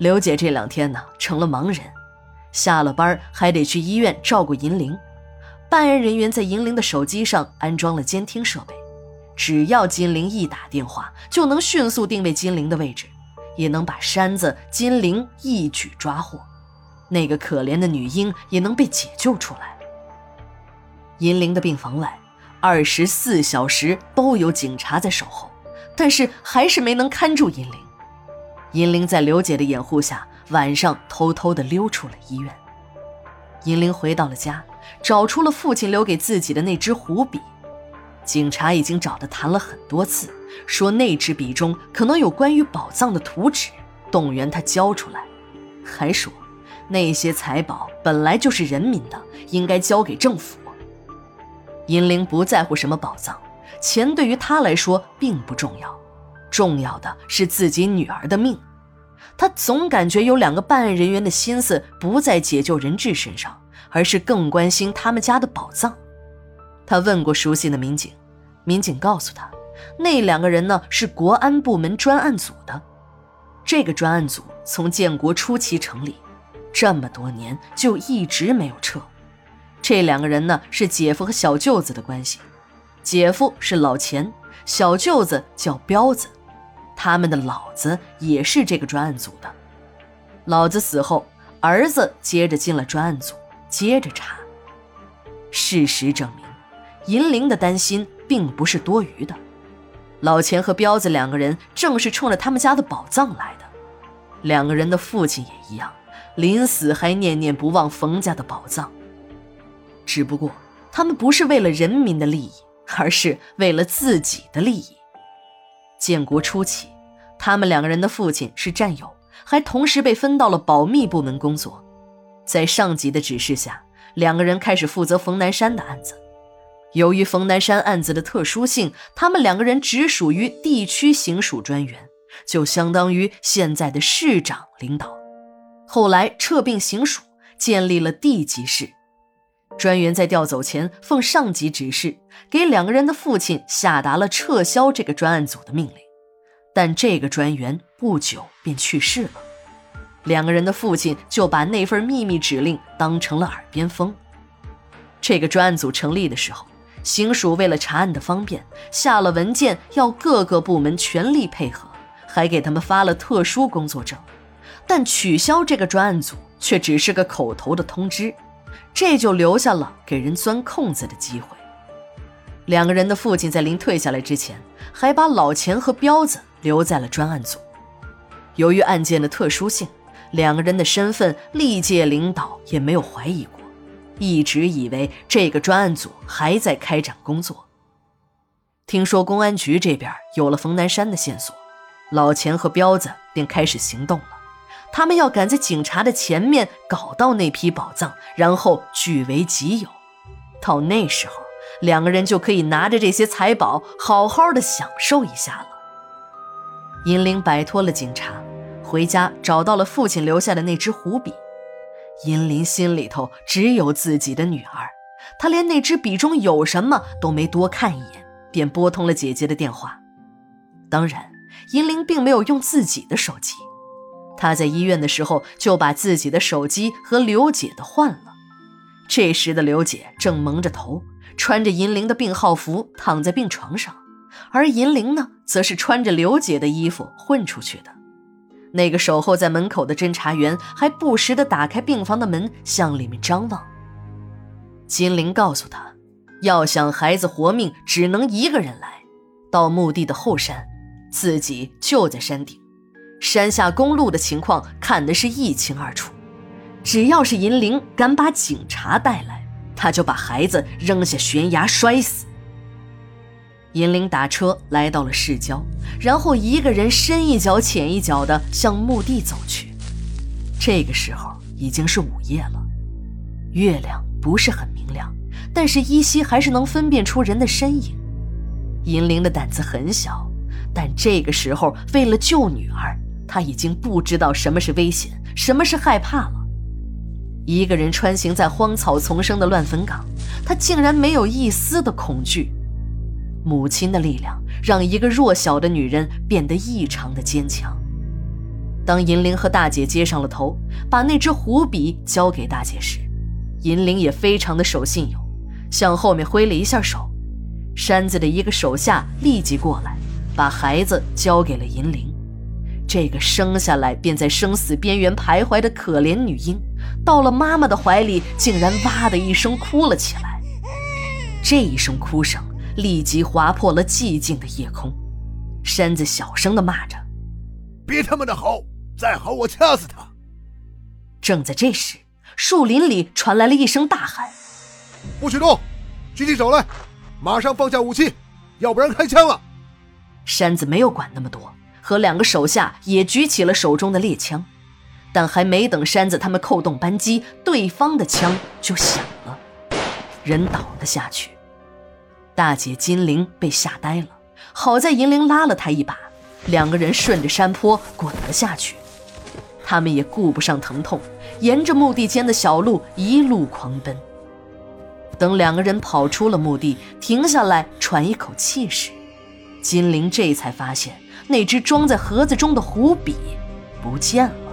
刘姐这两天呢成了盲人，下了班还得去医院照顾银铃。办案人员在银铃的手机上安装了监听设备，只要金铃一打电话，就能迅速定位金铃的位置，也能把山子、金铃一举抓获。那个可怜的女婴也能被解救出来。银铃的病房外，二十四小时都有警察在守候，但是还是没能看住银铃。银铃在刘姐的掩护下，晚上偷偷的溜出了医院。银铃回到了家，找出了父亲留给自己的那支湖笔。警察已经找他谈了很多次，说那支笔中可能有关于宝藏的图纸，动员他交出来，还说那些财宝本来就是人民的，应该交给政府。银铃不在乎什么宝藏，钱对于他来说并不重要。重要的是自己女儿的命，他总感觉有两个办案人员的心思不在解救人质身上，而是更关心他们家的宝藏。他问过熟悉的民警，民警告诉他，那两个人呢是国安部门专案组的。这个专案组从建国初期成立，这么多年就一直没有撤。这两个人呢是姐夫和小舅子的关系，姐夫是老钱，小舅子叫彪子。他们的老子也是这个专案组的，老子死后，儿子接着进了专案组，接着查。事实证明，银铃的担心并不是多余的。老钱和彪子两个人正是冲着他们家的宝藏来的，两个人的父亲也一样，临死还念念不忘冯家的宝藏。只不过，他们不是为了人民的利益，而是为了自己的利益。建国初期，他们两个人的父亲是战友，还同时被分到了保密部门工作。在上级的指示下，两个人开始负责冯南山的案子。由于冯南山案子的特殊性，他们两个人只属于地区行署专员，就相当于现在的市长领导。后来撤并行署，建立了地级市。专员在调走前，奉上级指示，给两个人的父亲下达了撤销这个专案组的命令。但这个专员不久便去世了，两个人的父亲就把那份秘密指令当成了耳边风。这个专案组成立的时候，行署为了查案的方便，下了文件要各个部门全力配合，还给他们发了特殊工作证。但取消这个专案组却只是个口头的通知。这就留下了给人钻空子的机会。两个人的父亲在临退下来之前，还把老钱和彪子留在了专案组。由于案件的特殊性，两个人的身份历届领导也没有怀疑过，一直以为这个专案组还在开展工作。听说公安局这边有了冯南山的线索，老钱和彪子便开始行动了。他们要赶在警察的前面搞到那批宝藏，然后据为己有。到那时候，两个人就可以拿着这些财宝，好好的享受一下了。银铃摆脱了警察，回家找到了父亲留下的那支湖笔。银铃心里头只有自己的女儿，她连那支笔中有什么都没多看一眼，便拨通了姐姐的电话。当然，银铃并没有用自己的手机。他在医院的时候就把自己的手机和刘姐的换了。这时的刘姐正蒙着头，穿着银铃的病号服躺在病床上，而银铃呢，则是穿着刘姐的衣服混出去的。那个守候在门口的侦查员还不时地打开病房的门向里面张望。金铃告诉他，要想孩子活命，只能一个人来，到墓地的后山，自己就在山顶。山下公路的情况看得是一清二楚，只要是银铃敢把警察带来，他就把孩子扔下悬崖摔死。银铃打车来到了市郊，然后一个人深一脚浅一脚地向墓地走去。这个时候已经是午夜了，月亮不是很明亮，但是依稀还是能分辨出人的身影。银铃的胆子很小，但这个时候为了救女儿。他已经不知道什么是危险，什么是害怕了。一个人穿行在荒草丛生的乱坟岗，他竟然没有一丝的恐惧。母亲的力量让一个弱小的女人变得异常的坚强。当银铃和大姐接上了头，把那只虎笔交给大姐时，银铃也非常的守信用，向后面挥了一下手。山子的一个手下立即过来，把孩子交给了银铃。这个生下来便在生死边缘徘徊的可怜女婴，到了妈妈的怀里，竟然哇的一声哭了起来。这一声哭声立即划破了寂静的夜空。山子小声的骂着：“别他妈的嚎！再嚎我掐死他！”正在这时，树林里传来了一声大喊：“不许动！举起手来！马上放下武器，要不然开枪了！”山子没有管那么多，和两个手下也举起了手中的猎枪。但还没等山子他们扣动扳机，对方的枪就响了，人倒了下去。大姐金玲被吓呆了。好在银铃拉了他一把，两个人顺着山坡滚了下去。他们也顾不上疼痛，沿着墓地间的小路一路狂奔。等两个人跑出了墓地，停下来喘一口气时，金玲这才发现那只装在盒子中的壶笔不见了。